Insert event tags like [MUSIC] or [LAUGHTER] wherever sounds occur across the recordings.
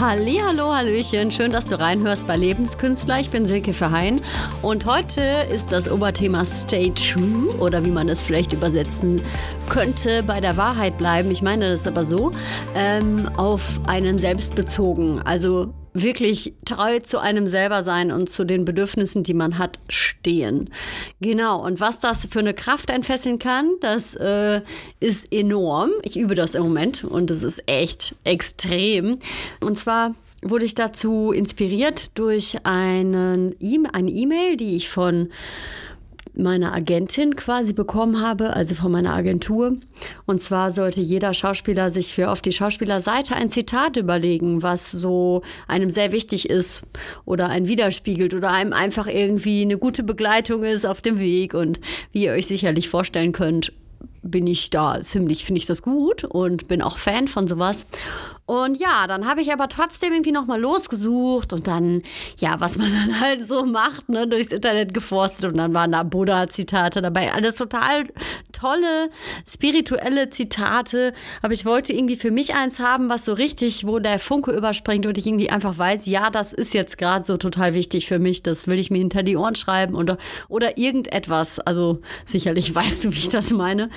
Hallo, Hallöchen, schön, dass du reinhörst bei Lebenskünstler. Ich bin Silke Verheyen und heute ist das Oberthema Stay True oder wie man es vielleicht übersetzen könnte, bei der Wahrheit bleiben. Ich meine das aber so, ähm, auf einen selbst bezogen. Also wirklich treu zu einem selber sein und zu den Bedürfnissen, die man hat, stehen. Genau. Und was das für eine Kraft entfesseln kann, das äh, ist enorm. Ich übe das im Moment und es ist echt extrem. Und zwar wurde ich dazu inspiriert durch einen e eine E-Mail, die ich von meiner Agentin quasi bekommen habe, also von meiner Agentur. Und zwar sollte jeder Schauspieler sich für auf die Schauspielerseite ein Zitat überlegen, was so einem sehr wichtig ist oder einen widerspiegelt oder einem einfach irgendwie eine gute Begleitung ist auf dem Weg. Und wie ihr euch sicherlich vorstellen könnt, bin ich da ziemlich, finde ich das gut und bin auch Fan von sowas. Und ja, dann habe ich aber trotzdem irgendwie nochmal losgesucht und dann, ja, was man [LAUGHS] dann halt so macht, ne, durchs Internet geforstet und dann waren da Buddha-Zitate dabei. Alles total tolle, spirituelle Zitate. Aber ich wollte irgendwie für mich eins haben, was so richtig, wo der Funke überspringt und ich irgendwie einfach weiß, ja, das ist jetzt gerade so total wichtig für mich. Das will ich mir hinter die Ohren schreiben oder, oder irgendetwas. Also sicherlich [LAUGHS] weißt du, wie ich das meine.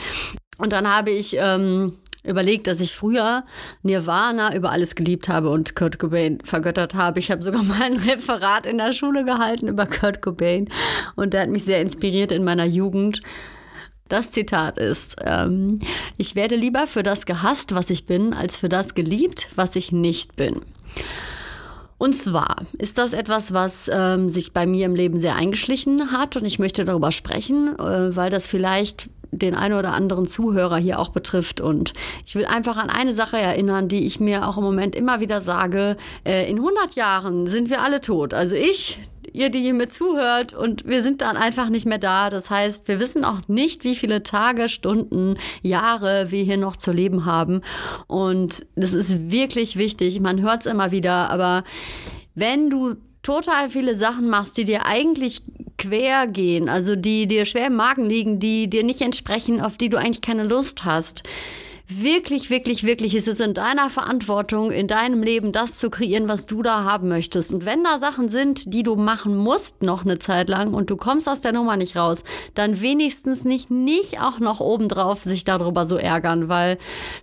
Und dann habe ich ähm, überlegt, dass ich früher Nirvana über alles geliebt habe und Kurt Cobain vergöttert habe. Ich habe sogar [LAUGHS] mal ein Referat in der Schule gehalten über Kurt Cobain und der hat mich sehr inspiriert in meiner Jugend. Das Zitat ist, ähm, ich werde lieber für das gehasst, was ich bin, als für das geliebt, was ich nicht bin. Und zwar ist das etwas, was ähm, sich bei mir im Leben sehr eingeschlichen hat und ich möchte darüber sprechen, äh, weil das vielleicht den einen oder anderen Zuhörer hier auch betrifft. Und ich will einfach an eine Sache erinnern, die ich mir auch im Moment immer wieder sage. Äh, in 100 Jahren sind wir alle tot. Also ich, ihr, die hier mir zuhört und wir sind dann einfach nicht mehr da. Das heißt, wir wissen auch nicht, wie viele Tage, Stunden, Jahre wir hier noch zu leben haben. Und das ist wirklich wichtig. Man hört es immer wieder, aber wenn du total viele Sachen machst, die dir eigentlich quer gehen, also die dir schwer im Magen liegen, die dir nicht entsprechen, auf die du eigentlich keine Lust hast, wirklich, wirklich, wirklich ist es in deiner Verantwortung, in deinem Leben das zu kreieren, was du da haben möchtest. Und wenn da Sachen sind, die du machen musst noch eine Zeit lang und du kommst aus der Nummer nicht raus, dann wenigstens nicht, nicht auch noch obendrauf sich darüber so ärgern, weil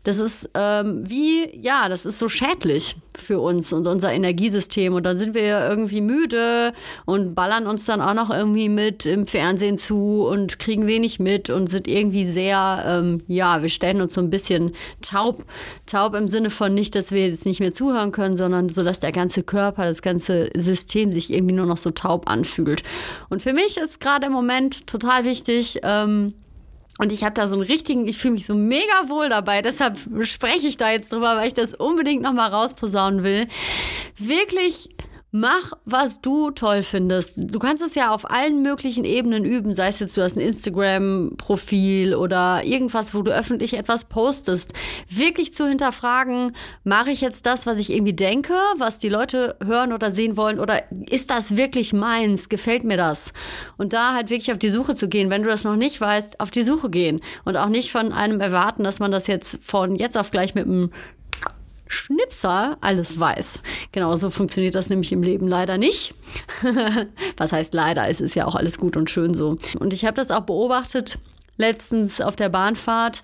das ist ähm, wie, ja, das ist so schädlich für uns und unser Energiesystem. Und dann sind wir irgendwie müde und ballern uns dann auch noch irgendwie mit im Fernsehen zu und kriegen wenig mit und sind irgendwie sehr, ähm, ja, wir stellen uns so ein bisschen taub. Taub im Sinne von nicht, dass wir jetzt nicht mehr zuhören können, sondern so, dass der ganze Körper, das ganze System sich irgendwie nur noch so taub anfühlt. Und für mich ist gerade im Moment total wichtig, ähm, und ich habe da so einen richtigen, ich fühle mich so mega wohl dabei. Deshalb spreche ich da jetzt drüber, weil ich das unbedingt nochmal rausposaunen will. Wirklich Mach, was du toll findest. Du kannst es ja auf allen möglichen Ebenen üben, sei es jetzt du hast ein Instagram-Profil oder irgendwas, wo du öffentlich etwas postest. Wirklich zu hinterfragen, mache ich jetzt das, was ich irgendwie denke, was die Leute hören oder sehen wollen, oder ist das wirklich meins? Gefällt mir das? Und da halt wirklich auf die Suche zu gehen. Wenn du das noch nicht weißt, auf die Suche gehen und auch nicht von einem erwarten, dass man das jetzt von jetzt auf gleich mit einem Schnipser alles weiß. Genau so funktioniert das nämlich im Leben leider nicht. [LAUGHS] Was heißt leider? Es ist ja auch alles gut und schön so. Und ich habe das auch beobachtet letztens auf der Bahnfahrt.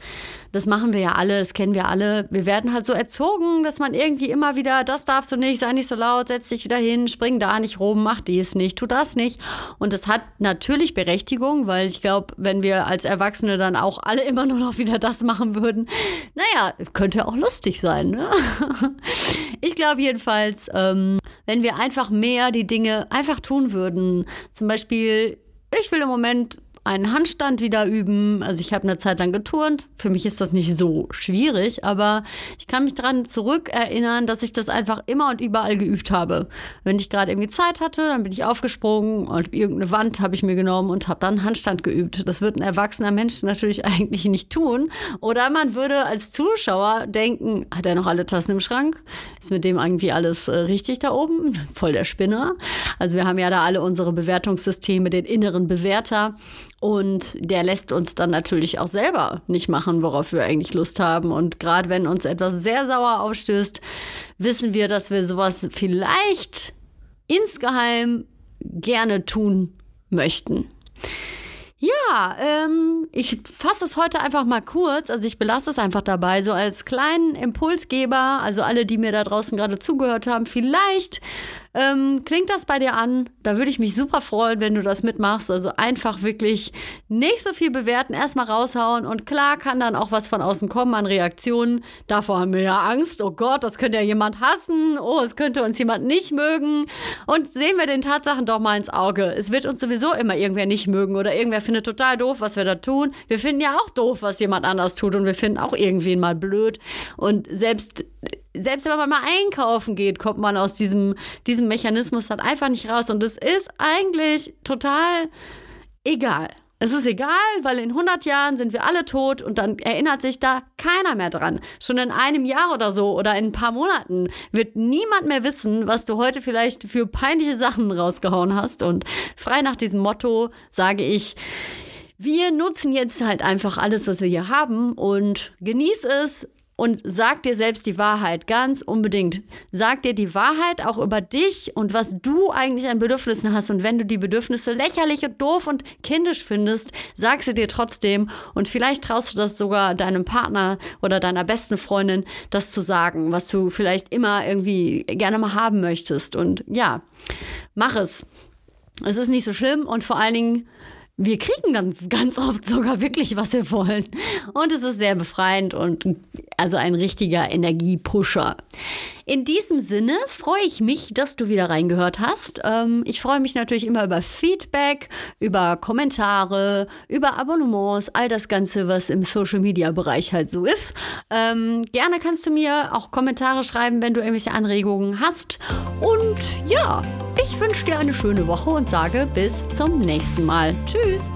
Das machen wir ja alle, das kennen wir alle. Wir werden halt so erzogen, dass man irgendwie immer wieder, das darfst du nicht, sei nicht so laut, setz dich wieder hin, spring da nicht rum, mach dies nicht, tu das nicht. Und das hat natürlich Berechtigung, weil ich glaube, wenn wir als Erwachsene dann auch alle [LAUGHS] immer nur noch wieder das machen würden, naja, könnte auch lustig sein. Ne? [LAUGHS] Ich glaube jedenfalls, ähm, wenn wir einfach mehr die Dinge einfach tun würden, zum Beispiel, ich will im Moment einen Handstand wieder üben. Also ich habe eine Zeit lang geturnt. Für mich ist das nicht so schwierig, aber ich kann mich daran zurückerinnern, dass ich das einfach immer und überall geübt habe. Wenn ich gerade irgendwie Zeit hatte, dann bin ich aufgesprungen und irgendeine Wand habe ich mir genommen und habe dann Handstand geübt. Das wird ein erwachsener Mensch natürlich [LAUGHS] eigentlich nicht tun. Oder man würde als Zuschauer denken, hat er noch alle Tassen im Schrank? Ist mit dem irgendwie alles äh, richtig da oben? Voll der Spinner. Also wir haben ja da alle unsere Bewertungssysteme, den inneren Bewerter. Und der lässt uns dann natürlich auch selber nicht machen, worauf wir eigentlich Lust haben. Und gerade wenn uns etwas sehr sauer aufstößt, wissen wir, dass wir sowas vielleicht insgeheim gerne tun möchten. Ja, ähm, ich fasse es heute einfach mal kurz. Also ich belasse es einfach dabei, so als kleinen Impulsgeber. Also alle, die mir da draußen gerade zugehört haben, vielleicht ähm, klingt das bei dir an? Da würde ich mich super freuen, wenn du das mitmachst. Also einfach wirklich nicht so viel bewerten, erstmal raushauen und klar kann dann auch was von außen kommen an Reaktionen. Davor haben wir ja Angst. Oh Gott, das könnte ja jemand hassen. Oh, es könnte uns jemand nicht mögen. Und sehen wir den Tatsachen doch mal ins Auge. Es wird uns sowieso immer irgendwer nicht mögen oder irgendwer findet total doof, was wir da tun. Wir finden ja auch doof, was jemand anders tut und wir finden auch irgendwen mal blöd. Und selbst selbst wenn man mal einkaufen geht, kommt man aus diesem, diesem Mechanismus dann einfach nicht raus. Und es ist eigentlich total egal. Es ist egal, weil in 100 Jahren sind wir alle tot und dann erinnert sich da keiner mehr dran. Schon in einem Jahr oder so oder in ein paar Monaten wird niemand mehr wissen, was du heute vielleicht für peinliche Sachen rausgehauen hast. Und frei nach diesem Motto sage ich, wir nutzen jetzt halt einfach alles, was wir hier haben und genieß es, und sag dir selbst die Wahrheit, ganz unbedingt. Sag dir die Wahrheit auch über dich und was du eigentlich an Bedürfnissen hast. Und wenn du die Bedürfnisse lächerlich und doof und kindisch findest, sag sie dir trotzdem. Und vielleicht traust du das sogar deinem Partner oder deiner besten Freundin, das zu sagen, was du vielleicht immer irgendwie gerne mal haben möchtest. Und ja, mach es. Es ist nicht so schlimm und vor allen Dingen wir kriegen ganz, ganz oft sogar wirklich, was wir wollen. Und es ist sehr befreiend und also ein richtiger Energiepusher. In diesem Sinne freue ich mich, dass du wieder reingehört hast. Ähm, ich freue mich natürlich immer über Feedback, über Kommentare, über Abonnements, all das Ganze, was im Social Media Bereich halt so ist. Ähm, gerne kannst du mir auch Kommentare schreiben, wenn du irgendwelche Anregungen hast. Und ja, ich wünsche dir eine schöne Woche und sage bis zum nächsten Mal. Tschüss.